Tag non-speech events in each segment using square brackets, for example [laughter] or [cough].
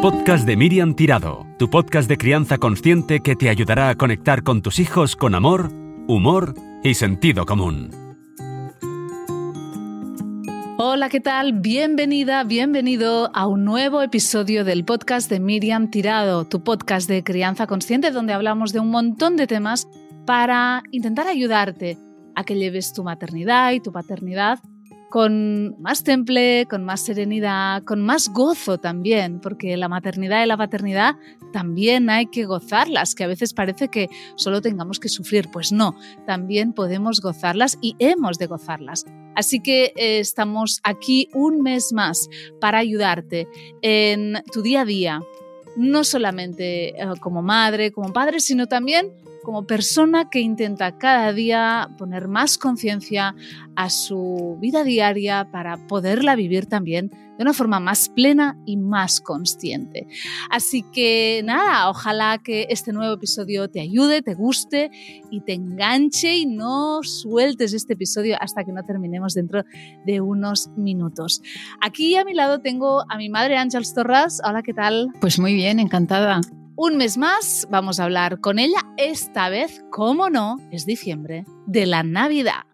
podcast de Miriam Tirado, tu podcast de crianza consciente que te ayudará a conectar con tus hijos con amor, humor y sentido común. Hola, ¿qué tal? Bienvenida, bienvenido a un nuevo episodio del podcast de Miriam Tirado, tu podcast de crianza consciente donde hablamos de un montón de temas para intentar ayudarte a que lleves tu maternidad y tu paternidad con más temple, con más serenidad, con más gozo también, porque la maternidad y la paternidad también hay que gozarlas, que a veces parece que solo tengamos que sufrir, pues no, también podemos gozarlas y hemos de gozarlas. Así que eh, estamos aquí un mes más para ayudarte en tu día a día, no solamente eh, como madre, como padre, sino también como persona que intenta cada día poner más conciencia a su vida diaria para poderla vivir también de una forma más plena y más consciente. Así que nada, ojalá que este nuevo episodio te ayude, te guste y te enganche y no sueltes este episodio hasta que no terminemos dentro de unos minutos. Aquí a mi lado tengo a mi madre Ángels Torras. Hola, ¿qué tal? Pues muy bien, encantada. Un mes más vamos a hablar con ella, esta vez, como no, es diciembre, de la Navidad.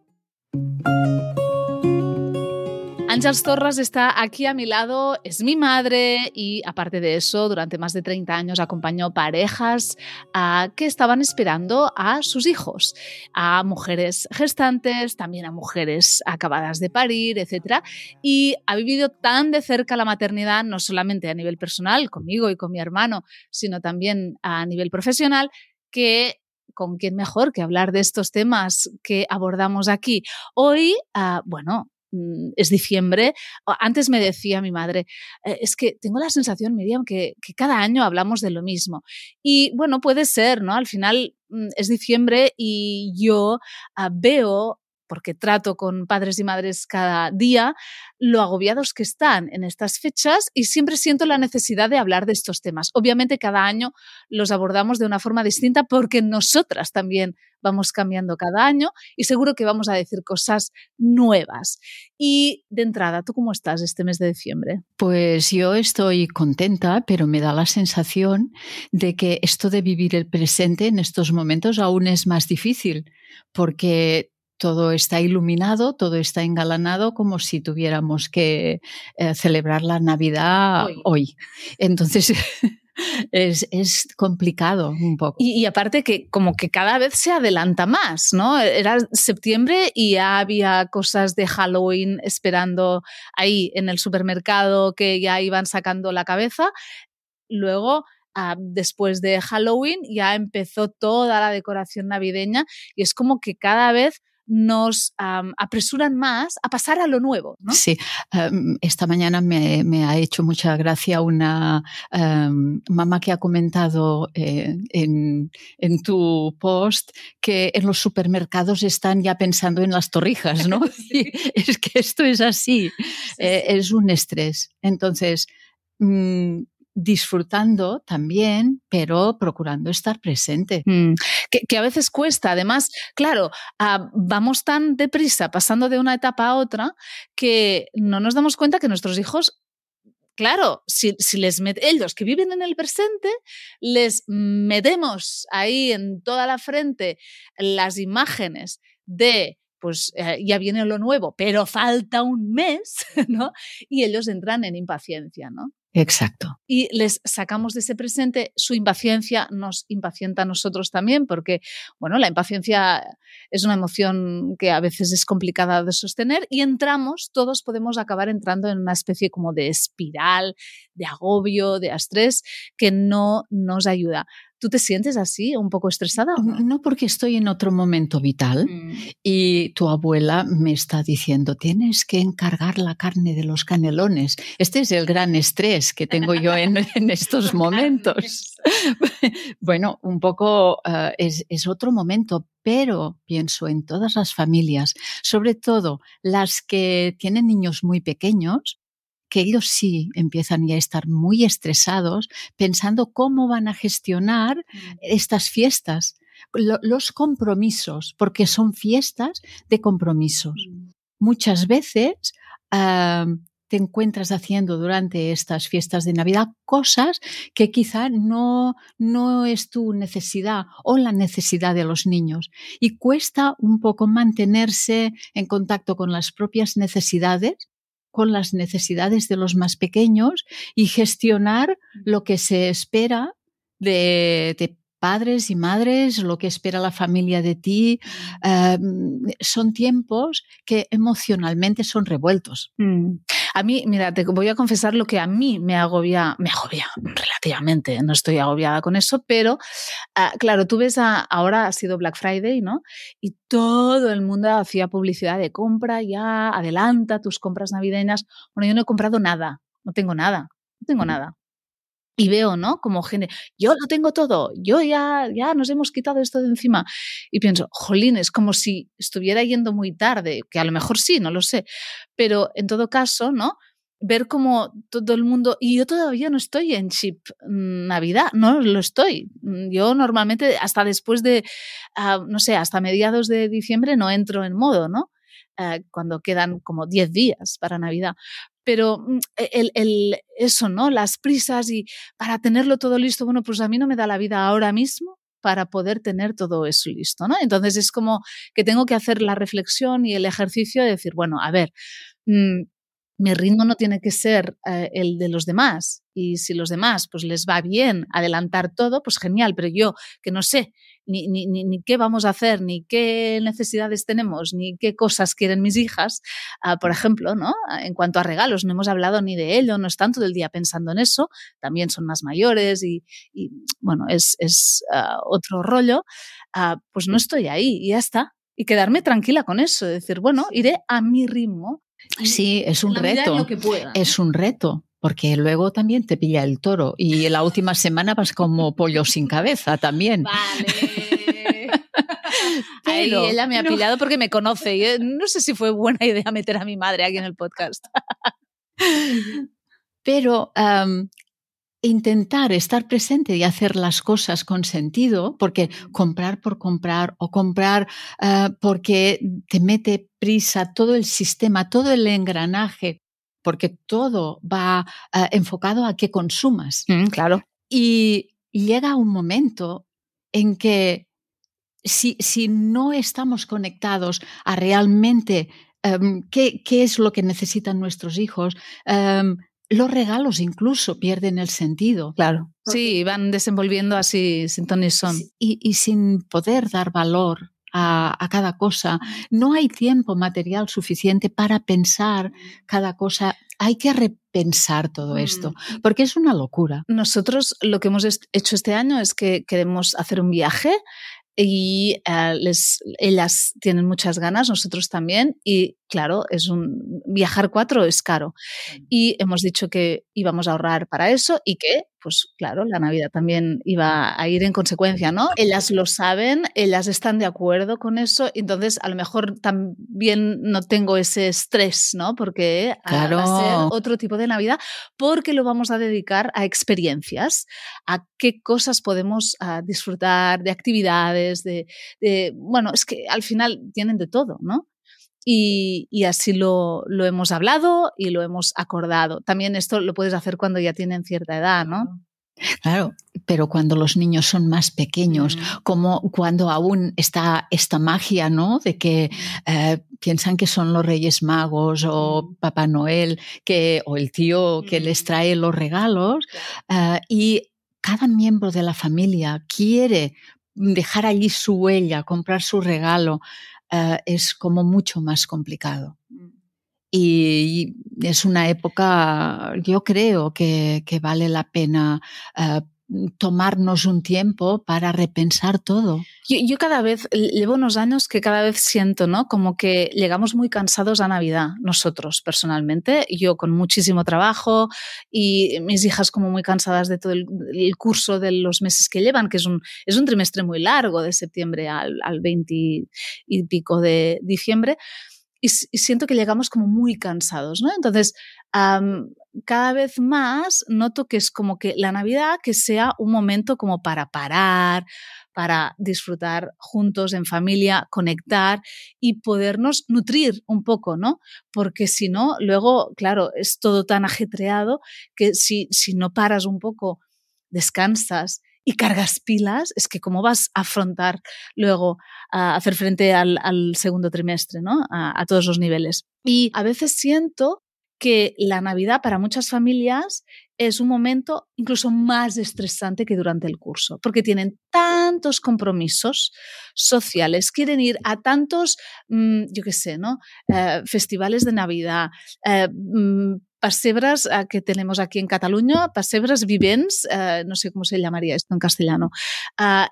Ángels Torres está aquí a mi lado, es mi madre y aparte de eso, durante más de 30 años acompañó parejas a, que estaban esperando a sus hijos, a mujeres gestantes, también a mujeres acabadas de parir, etc. Y ha vivido tan de cerca la maternidad, no solamente a nivel personal, conmigo y con mi hermano, sino también a nivel profesional, que con quién mejor que hablar de estos temas que abordamos aquí. Hoy, uh, bueno, es diciembre. Antes me decía mi madre, eh, es que tengo la sensación, Miriam, que, que, cada año hablamos de lo mismo. Y bueno, puede ser, ¿no? Al final mm, es diciembre y yo ah, veo porque trato con padres y madres cada día, lo agobiados que están en estas fechas y siempre siento la necesidad de hablar de estos temas. Obviamente cada año los abordamos de una forma distinta porque nosotras también vamos cambiando cada año y seguro que vamos a decir cosas nuevas. Y de entrada, ¿tú cómo estás este mes de diciembre? Pues yo estoy contenta, pero me da la sensación de que esto de vivir el presente en estos momentos aún es más difícil porque todo está iluminado, todo está engalanado como si tuviéramos que eh, celebrar la Navidad hoy. Entonces, [laughs] es, es, complicado un poco. Y, y, aparte que como que cada vez se adelanta más, ¿no? Era septiembre y ya había cosas de Halloween esperando ahí en el supermercado que ya iban sacando la cabeza. Luego Uh, después de Halloween ya empezó toda la decoración navideña y es como que cada vez nos um, apresuran más a pasar a lo nuevo. ¿no? Sí, um, esta mañana me, me, ha hecho mucha gracia una um, mamá que ha comentado eh, en, en, tu post que en los supermercados están ya pensando en las torrijas, ¿no? [laughs] sí. Es que esto es así, sí, eh, es un estrés. Entonces, mmm, disfrutando también, pero procurando estar presente. Mm, que, que, a veces cuesta. Además, claro, uh, vamos tan deprisa pasando de una etapa a otra que no nos damos cuenta que nuestros hijos claro, si, si, les met ellos que viven en el presente, les metemos ahí en toda la frente las imágenes de pues eh, ya viene lo nuevo, pero falta un mes, [laughs] ¿no? Y ellos entran en impaciencia, ¿no? Exacto. Y les sacamos de ese presente, su impaciencia nos impacienta a nosotros también, porque, bueno, la impaciencia es una emoción que a veces es complicada de sostener y entramos, todos podemos acabar entrando en una especie como de espiral, de agobio, de estrés, que no nos ayuda. ¿Tú te sientes así, un poco estresada? No, porque estoy en otro momento vital mm. y tu abuela me está diciendo, tienes que encargar la carne de los canelones. Este es el gran estrés que tengo yo en, [laughs] en estos momentos. [laughs] bueno, un poco uh, es, es otro momento, pero pienso en todas las familias, sobre todo las que tienen niños muy pequeños, que ellos sí empiezan ya a estar muy estresados pensando cómo van a gestionar mm. estas fiestas, los compromisos, porque son fiestas de compromisos. Mm. Muchas veces uh, te encuentras haciendo durante estas fiestas de Navidad cosas que quizá no, no es tu necesidad o la necesidad de los niños. Y cuesta un poco mantenerse en contacto con las propias necesidades con las necesidades de los más pequeños y gestionar lo que se espera de, de padres y madres, lo que espera la familia de ti, eh, son tiempos que emocionalmente son revueltos. Mm. A mí, mira, te voy a confesar lo que a mí me agobia, me agobia relativamente, no estoy agobiada con eso, pero ah, claro, tú ves, ahora ha sido Black Friday, ¿no? Y todo el mundo hacía publicidad de compra ya, adelanta tus compras navideñas. Bueno, yo no he comprado nada, no tengo nada, no tengo mm. nada y veo, ¿no? Como gente, yo lo tengo todo, yo ya, ya nos hemos quitado esto de encima. Y pienso, jolín, es como si estuviera yendo muy tarde, que a lo mejor sí, no lo sé. Pero en todo caso, ¿no? Ver como todo el mundo, y yo todavía no estoy en chip mm, Navidad, no lo estoy. Mm, yo normalmente hasta después de, ah, no sé, hasta mediados de diciembre no entro en modo, ¿no? Eh, cuando quedan como 10 días para Navidad pero mm, e, el, el, eso, ¿no? Las prisas y para tenerlo todo listo, bueno, pues a mí no me da la vida ahora mismo para poder tener todo eso listo, ¿no? Entonces es como que tengo que hacer la reflexión y el ejercicio de decir, bueno, a ver, mmm, mi ritmo no tiene que ser eh, el de los demás. Y si los demás pues les va bien adelantar todo, pues genial, pero yo que no sé ni, ni, ni, qué vamos a hacer, ni qué necesidades tenemos, ni qué cosas quieren mis hijas, uh, por ejemplo, ¿no? En cuanto a regalos, no hemos hablado ni de ello, no están todo el día pensando en eso, también son más mayores y, y bueno, es, es uh, otro rollo, uh, pues no estoy ahí y ya está. Y quedarme tranquila con eso, decir, bueno, iré a mi ritmo, Sí, es un reto. Es un reto, porque luego también te pilla el toro y la última semana vas como pollo sin cabeza también. Vale. [laughs] Pero, ella me ha pillado porque me conoce. Y no sé si fue buena idea meter a mi madre aquí en el podcast. Pero intentar estar presente y hacer las cosas con sentido, porque comprar por comprar o comprar uh, porque te mete prisa todo el sistema, todo el engranaje, porque todo va uh, enfocado a que consumas. Mm, claro. Y llega un momento en que si, si no estamos conectados a realmente um, qué, qué, es lo que necesitan nuestros hijos, um, los regalos incluso pierden el sentido. Claro. Sí, van desenvolviendo así sin ton son. Y, y sin poder dar valor a, a, cada cosa. No hay tiempo material suficiente para pensar cada cosa. Hay que repensar todo mm. esto, porque es una locura. Nosotros lo que hemos hecho este año es que queremos hacer un viaje y uh, les, ellas tienen muchas ganas, nosotros también, y claro, es un viajar cuatro es caro. Y hemos dicho que íbamos a ahorrar para eso y que pues claro, la Navidad también iba a ir en consecuencia, ¿no? Ellas lo saben, ellas están de acuerdo con eso, entonces a lo mejor también no tengo ese estrés, ¿no? Porque claro. va a ser otro tipo de Navidad, porque lo vamos a dedicar a experiencias, a qué cosas podemos uh, disfrutar, de actividades, de, de, bueno, es que al final tienen de todo, ¿no? Y, y, así lo, lo, hemos hablado y lo hemos acordado. También esto lo puedes hacer cuando ya tienen cierta edad, ¿no? Claro, pero cuando los niños son más pequeños, mm. como cuando aún está esta magia, ¿no? De que eh, piensan que son los Reyes Magos o mm. Papá Noel, que, o el tío que les mm. trae los regalos, eh, y cada miembro de la familia quiere dejar allí su huella, comprar su regalo, uh, es como mucho más complicado. Mm. Y es una época, yo creo que, que vale la pena uh, tomarnos un tiempo para repensar todo. Yo, cada vez, llevo unos años que cada vez siento, ¿no? Como que llegamos muy cansados a Navidad, nosotros personalmente, yo con muchísimo trabajo y mis hijas como muy cansadas de todo el, el curso de los meses que llevan, que es un, es un trimestre muy largo, de septiembre al, al 20 y pico de diciembre. Y, siento que llegamos como muy cansados, ¿no? Entonces, cada vez más noto que es como que la Navidad que sea un momento como para parar, para disfrutar juntos en familia, conectar y podernos nutrir un poco, ¿no? Porque si no, luego, claro, es todo tan ajetreado que si, si no paras un poco, descansas y cargas pilas, es que cómo vas a afrontar luego a hacer frente al, segundo trimestre, ¿no? A, todos los niveles. Y a veces siento que la Navidad para muchas familias es un momento incluso más estresante que durante el curso, porque tienen tantos compromisos sociales, quieren ir a tantos, mm, yo qué sé, ¿no? Eh, festivales de Navidad, eh, pasebras eh, que tenemos aquí en Cataluña, pasebras vivens, no sé cómo se llamaría esto en castellano,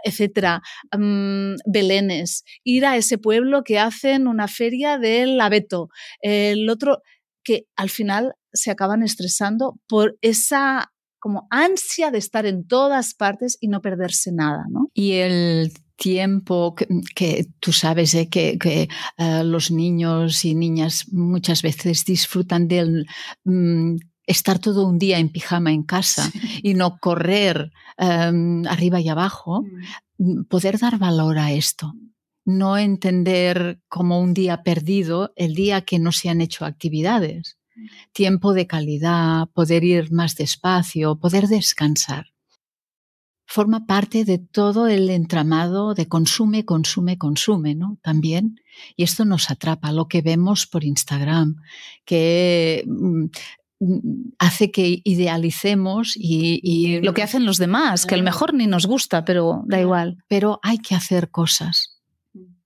etcétera, mm, belenes, ir a ese pueblo que hacen una feria del abeto, el otro que al final se acaban estresando por esa como ansia de estar en todas partes y no perderse nada, ¿no? Y el tiempo que, tú sabes eh, que, eh, los niños y niñas muchas veces disfrutan del mm, estar todo un día en pijama en casa y no correr em, arriba y abajo, mm. poder dar valor a esto no entender como un día perdido el día que no se han hecho actividades. Tiempo de calidad, poder ir más despacio, poder descansar. Forma parte de todo el entramado de consume, consume, consume, ¿no? También. Y esto nos atrapa, lo que vemos por Instagram, que mm, hace que idealicemos y, y, lo que hacen los demás, que a lo mejor ni nos gusta, pero da igual. Pero hay que hacer cosas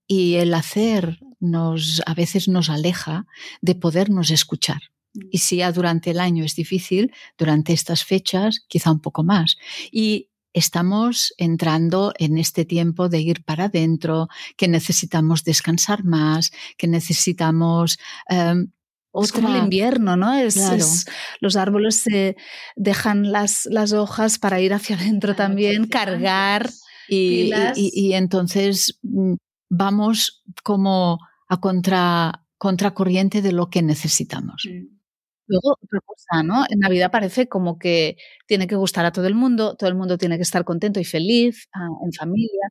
y el hacer nos, a veces nos aleja de podernos escuchar. Mm. Y si ya durante el año es difícil, durante estas fechas quizá un poco más. Y estamos entrando en este tiempo de ir para adentro, que necesitamos descansar más, que necesitamos... Um, Es como el invierno, ¿no? Es, los árboles se dejan las, las, hojas para ir hacia adentro también, cargar. Y, y, y, entonces mm, vamos como a contra, contracorriente de lo que necesitamos. Mm. Luego, otra cosa, ¿no? En Navidad parece como que tiene que gustar a todo el mundo, todo el mundo tiene que estar contento y feliz, ah, en familia.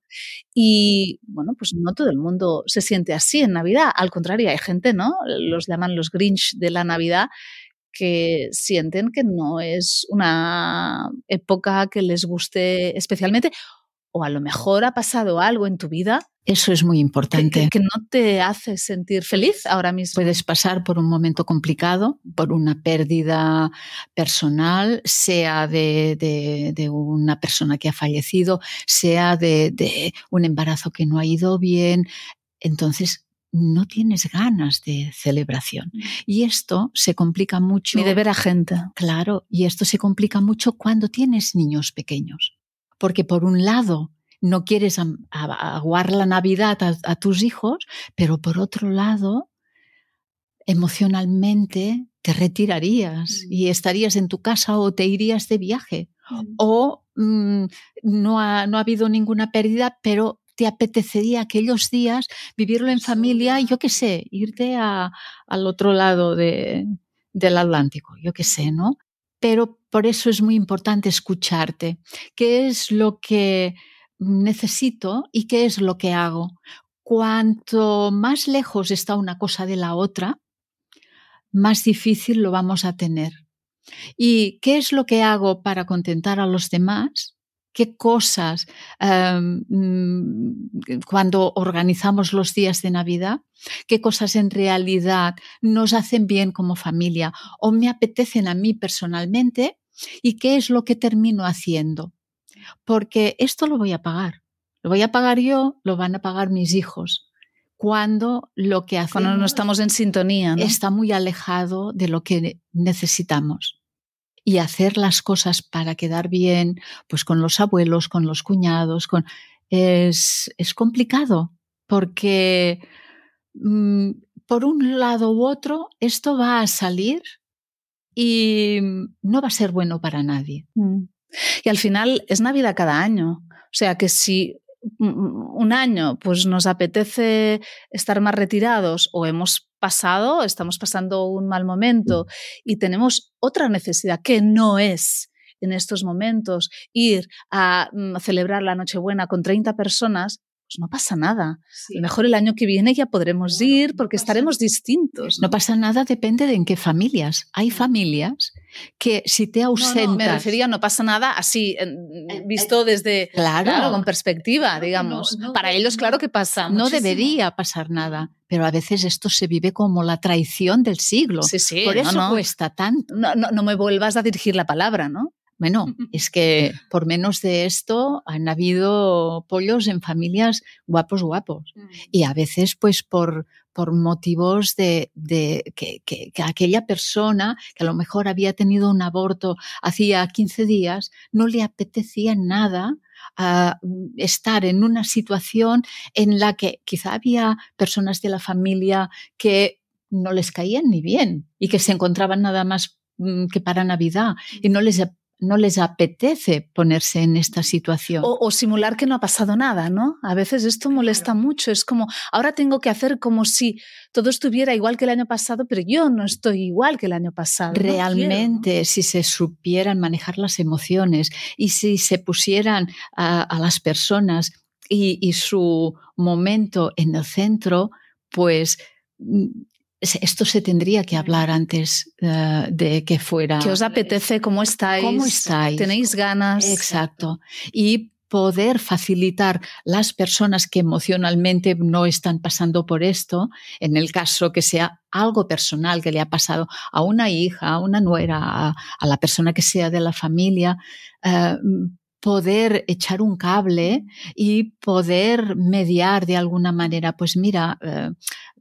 Y bueno, pues no todo el mundo se siente así en Navidad. Al contrario, hay gente, ¿no? Los llaman los Grinch de la Navidad, que sienten que no es una época que les guste especialmente. O a lo mejor ha pasado algo en tu vida eso es muy importante. Que, no te hace sentir feliz ahora mismo. Puedes pasar por un momento complicado, por una pérdida personal, sea de, de, una persona que ha fallecido, sea de, de un embarazo que no ha ido bien. Entonces, no tienes ganas de celebración. Mm. Y esto se complica mucho. Ni de ver a gente. Claro, y esto se complica mucho cuando tienes niños pequeños. Porque por un lado, no quieres aguar la Navidad a, tus hijos, pero por otro lado, emocionalmente te retirarías mm. y estarías en tu casa o te irías de viaje. Mm. O mm, no, ha, no ha habido ninguna pérdida, pero te apetecería aquellos días vivirlo en familia, yo qué sé, irte a, al otro lado de, del Atlántico, yo qué sé, ¿no? Pero por eso es muy importante escucharte. ¿Qué es lo que necesito y qué es lo que hago. Cuanto más lejos está una cosa de la otra, más difícil lo vamos a tener. ¿Y qué es lo que hago para contentar a los demás? ¿Qué cosas em, mm, cuando organizamos los días de Navidad? ¿Qué cosas en realidad nos hacen bien como familia o me apetecen a mí personalmente? ¿Y qué es lo que termino haciendo? porque esto lo voy a pagar. Lo voy a pagar yo, lo van a pagar mis hijos. Cuando lo que hacemos Cuando no estamos en sintonía, está muy alejado de lo que necesitamos. Y hacer las cosas para quedar bien, pues con los abuelos, con los cuñados, con es, es complicado porque mm, por un lado u otro esto va a salir y no va a ser bueno para nadie. Mm. Y al final es Navidad cada año. O sea que si un año pues nos apetece estar más retirados o hemos pasado, estamos pasando un mal momento y tenemos otra necesidad que no es en estos momentos ir a mm, celebrar la Nochebuena con 30 personas, pues no pasa nada. A lo mejor el año que viene ya podremos ir porque estaremos distintos. ¿no? pasa nada, depende de en qué familias. Hay familias que si te ausentas... me refería, no pasa nada así, eh, visto desde, claro, con perspectiva, digamos. Para ellos, claro que pasa. No debería pasar nada, pero a veces esto se vive como la traición del siglo. Sí, sí, Por eso cuesta tanto. No, no, me vuelvas a dirigir la palabra, ¿no? Bueno, es que [laughs] por menos de esto han habido pollos en familias guapos, guapos. Mm. Y a veces, pues, por, por motivos de, que, aquella persona que a lo mejor había tenido un aborto hacía 15 días, no le apetecía nada a ah, estar en una situación en la que quizá había personas de la familia que no les caían ni bien y que se encontraban nada más mm, que para Navidad y no les no les apetece ponerse en esta situación. O, simular que no ha pasado nada, ¿no? A veces esto molesta mucho. Es como, ahora tengo que hacer como si todo estuviera igual que el año pasado, pero yo no estoy igual que el año pasado. Realmente, si se supieran manejar las emociones y si se pusieran a, las personas y su momento en el centro, pues mm, esto se tendría que hablar antes eh, de que fuera. ¿Qué os apetece? ¿Cómo estáis? ¿Cómo estáis? ¿Tenéis ganas? Exacto. Y poder facilitar las personas que emocionalmente no están pasando por esto, en el caso que sea algo personal que le ha pasado a una hija, a una nuera, a, la persona que sea de la familia, eh, poder echar un cable y poder mediar de alguna manera, pues mira, eh,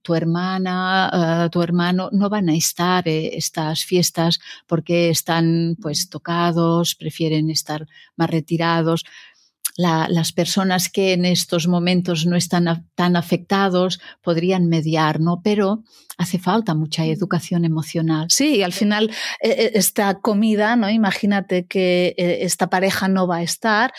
tu hermana, eh, tu hermano no van a estar eh, estas fiestas porque están pues tocados, prefieren estar más retirados. las personas que en estos momentos no están tan afectados podrían mediar, ¿no? Pero hace falta mucha mm. educación emocional. Sí, y al final eh, esta comida, ¿no? Imagínate que esta pareja no va a estar,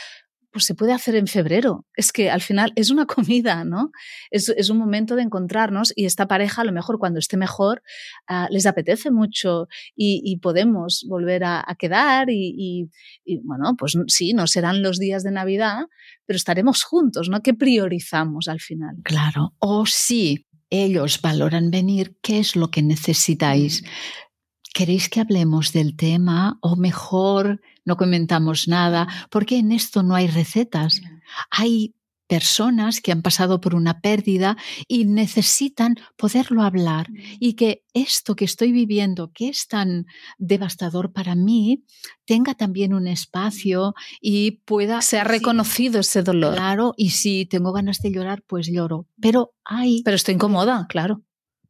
pues se puede hacer en febrero. Es que al final es una [laughs] comida, ¿no? Es, un momento de encontrarnos y esta pareja a lo mejor cuando esté mejor ah, les apetece mucho y, podemos volver a, quedar y, bueno, pues sí, no serán los días de Navidad, pero estaremos juntos, ¿no? ¿Qué priorizamos al final? Claro, o si ellos valoran venir, ¿qué es lo que necesitáis? Mm. ¿Queréis que hablemos del tema o mejor no comentamos nada? Porque en esto no hay recetas. Hay personas que han pasado por una pérdida y necesitan poderlo hablar y que esto que estoy viviendo, que es tan devastador para mí, tenga también un espacio y pueda... Se ha reconocido ese dolor. Claro, y si tengo ganas de llorar, pues lloro. Pero hay... Pero estoy incómoda, claro.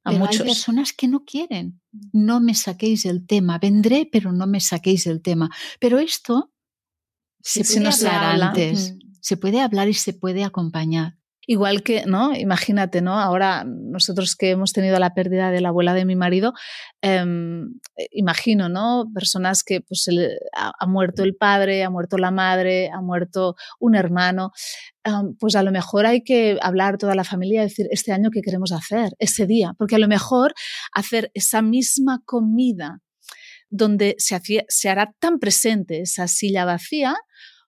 Hay personas que no quieren. No me saquéis el tema. Vendré, pero no me saquéis el tema. Pero esto se puede hablar antes. Se puede hablar y se puede acompañar. Igual que, ¿no? Imagínate, ¿no? Ahora nosotros que hemos tenido la pérdida de la abuela de mi marido, em, imagino, ¿no? Personas que pues ha, muerto el padre, ha muerto la madre, ha muerto un hermano, pues a lo mejor hay que hablar toda la familia y decir este año qué queremos hacer, ese día, porque a lo mejor hacer esa misma comida donde se, se hará tan presente esa silla vacía,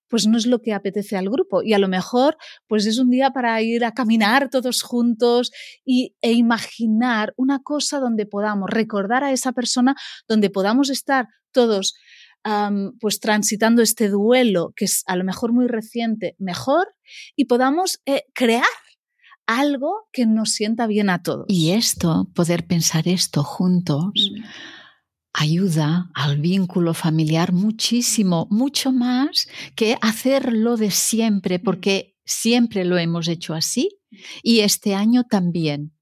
pues no es lo que apetece al grupo. Y a lo mejor, pues es un día para ir a caminar todos juntos y, e imaginar una cosa donde podamos recordar a esa persona, donde podamos estar todos pues transitando este duelo, que es a lo mejor muy reciente, mejor, y podamos eh, crear algo que nos sienta bien a todos. Y esto, poder pensar esto juntos. Mm ayuda al vínculo familiar muchísimo, mucho más que hacerlo de siempre, mm. porque siempre lo hemos hecho así y este año también.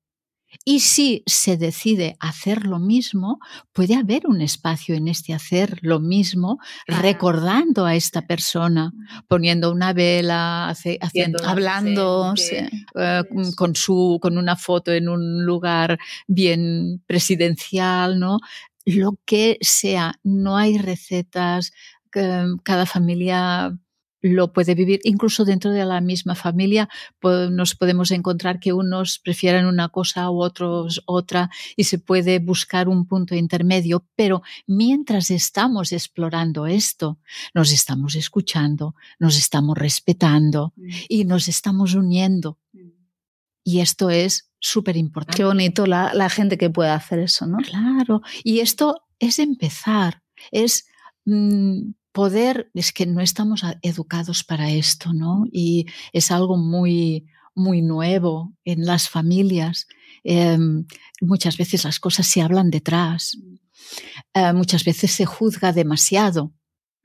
Y si se decide hacer lo mismo, puede haber un espacio en este hacer lo mismo, recordando a esta persona, poniendo una vela, haciendo, hablando, eh, con, su, con una foto en un lugar bien presidencial, ¿no? Lo que sea. No hay recetas, cada familia lo puede vivir incluso dentro de la misma familia. Nos podemos encontrar que unos prefieren una cosa u otros otra y se puede buscar un punto intermedio. Pero mientras estamos explorando esto, nos estamos escuchando, nos estamos respetando mm. y nos estamos uniendo. Y esto es súper importante. Qué bonito la, gente que pueda hacer eso, ¿no? Claro. Y esto es empezar, es mm, poder, es que no estamos educados para esto, ¿no? Y es algo muy, muy nuevo en las familias. Em, muchas veces las cosas se hablan detrás. Eh, muchas veces se juzga demasiado.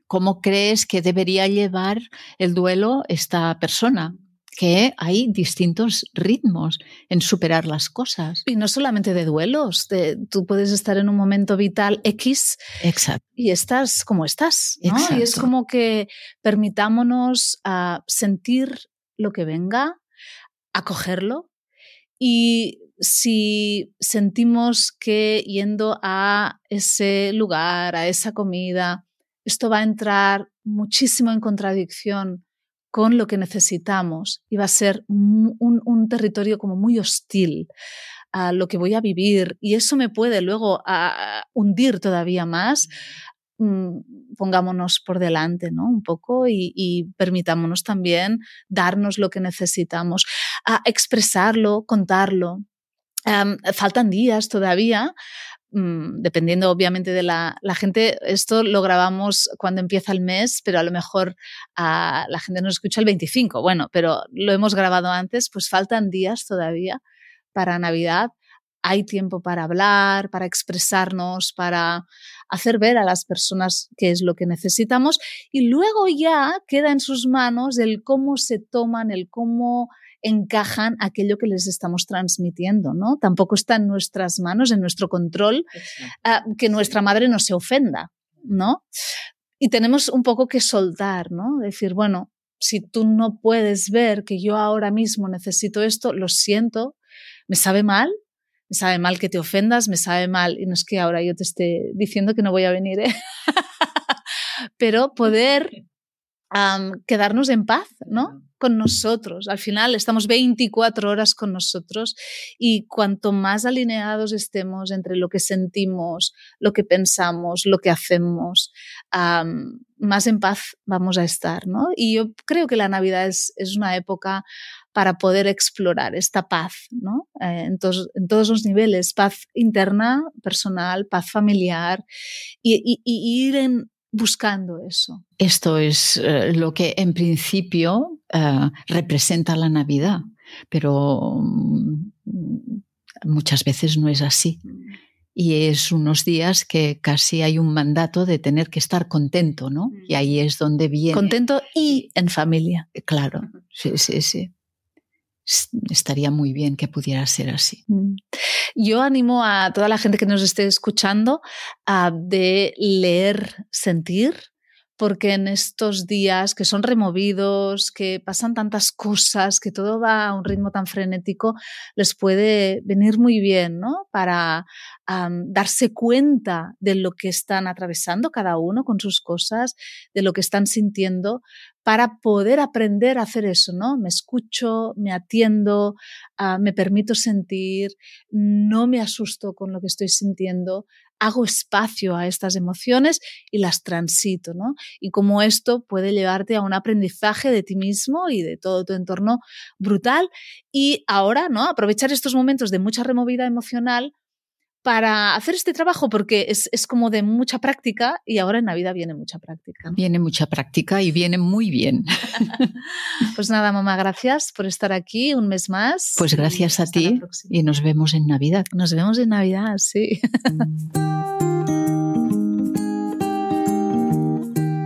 ¿Cómo crees que debería llevar el duelo esta persona? Que hay distintos ritmos en superar las cosas. Y no solamente de duelos, tú puedes estar en un momento vital X Exacto. y estás como estás. ¿no? Y es como que permitámonos a ah, sentir lo que venga, acogerlo y si sentimos que yendo a ese lugar, a esa comida, esto va a entrar muchísimo en contradicción con lo que necesitamos y va a ser un, territorio como muy hostil a lo que voy a vivir y eso me puede luego hundir todavía más, mm, pongámonos por delante ¿no? un poco y, permitámonos también darnos lo que necesitamos, a expresarlo, contarlo. faltan días todavía Mm, dependiendo obviamente de la, gente, esto lo grabamos cuando empieza el mes, pero a lo mejor a, la gente nos escucha el 25, bueno, pero lo hemos grabado antes, pues faltan días todavía para Navidad. Hay tiempo para hablar, para expresarnos, para hacer ver a las personas qué es lo que necesitamos. Y luego ya queda en sus manos el cómo se toman, el cómo encajan aquello que les estamos transmitiendo, ¿no? Tampoco está en nuestras manos, en nuestro control, ah, que nuestra madre no se ofenda, ¿no? Y tenemos un poco que soltar, ¿no? Decir, bueno, si tú no puedes ver que yo ahora mismo necesito esto, lo siento, me sabe mal, me sabe mal que te ofendas, me sabe mal, y no es que ahora yo te esté diciendo que no voy a venir, ¿eh? [laughs] pero poder [laughs] quedarnos en paz, ¿no? Con nosotros. Al final estamos 24 horas con nosotros y cuanto más alineados estemos entre lo que sentimos, lo que pensamos, lo que hacemos, más en paz vamos a estar, ¿no? Y yo creo que la Navidad es, una época para poder explorar esta paz, ¿no? Eh, en, todos, los niveles, paz interna, personal, paz familiar, y ir en, buscando eso. Esto es eh, lo que en principio eh, representa la Navidad, pero mm, muchas veces no es así. Y es unos días que casi hay un mandato de tener que estar contento, ¿no? Y ahí es donde viene. Contento y en familia. Claro, sí, sí, sí estaría muy bien que pudiera ser así. Mm. Yo animo a toda la gente que nos esté escuchando a de leer, sentir, porque en estos días que son removidos, que pasan tantas cosas, que todo va a un ritmo tan frenético, les puede venir muy bien, ¿no? Para darse cuenta de lo que están atravesando cada uno con sus cosas, de lo que están sintiendo, para poder aprender a hacer eso, ¿no? Me escucho, me atiendo, ah, me permito sentir, no me asusto con lo que estoy sintiendo, hago espacio a estas emociones y las transito, ¿no? Y como esto puede llevarte a un aprendizaje de ti mismo y de todo tu entorno brutal. Y ahora, ¿no? Aprovechar estos momentos de mucha removida emocional para hacer este trabajo porque es, es, como de mucha práctica y ahora en Navidad viene mucha práctica. Viene mucha práctica y viene muy bien. [laughs] pues nada, mamá, gracias por estar aquí un mes más. Pues gracias a ti y nos vemos en Navidad. Nos vemos en Navidad, sí. [laughs]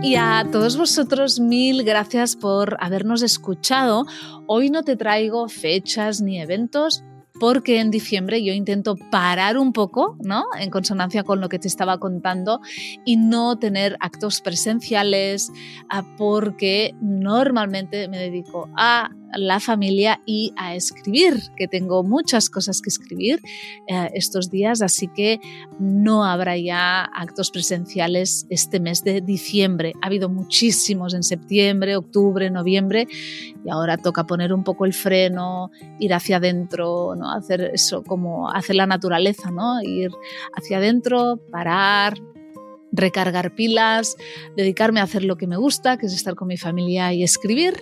Y a todos vosotros mil gracias por habernos escuchado. Hoy no te traigo fechas ni eventos porque en diciembre yo intento parar un poco, ¿no? En consonancia con lo que te estaba contando y no tener actos presenciales, ah, porque normalmente me dedico a la familia y a escribir, que tengo muchas cosas que escribir eh, estos días, así que no habrá ya actos presenciales este mes de diciembre. Ha habido muchísimos en septiembre, octubre, noviembre y ahora toca poner un poco el freno, ir hacia adentro, ¿no? hacer eso como hace la naturaleza, ¿no? ir hacia adentro, parar, recargar pilas, dedicarme a hacer lo que me gusta, que es estar con mi familia y escribir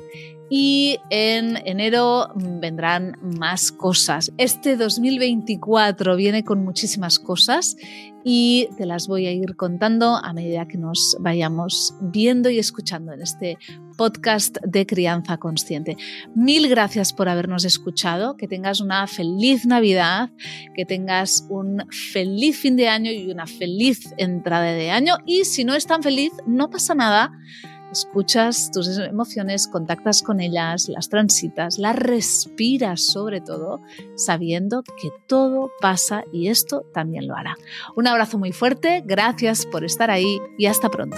y en enero vendrán más cosas. Este 2024 viene con muchísimas cosas y te las voy a ir contando a medida que nos vayamos viendo y escuchando en este podcast de Crianza Consciente. Mil gracias por habernos escuchado, que tengas una feliz Navidad, que tengas un feliz fin de año y una feliz entrada de año y si no es tan feliz, no pasa nada escuchas tus emociones, contactas con ellas, las transitas, las respiras sobre todo, sabiendo que todo pasa y esto también lo hará. Un abrazo muy fuerte, gracias por estar ahí y hasta pronto.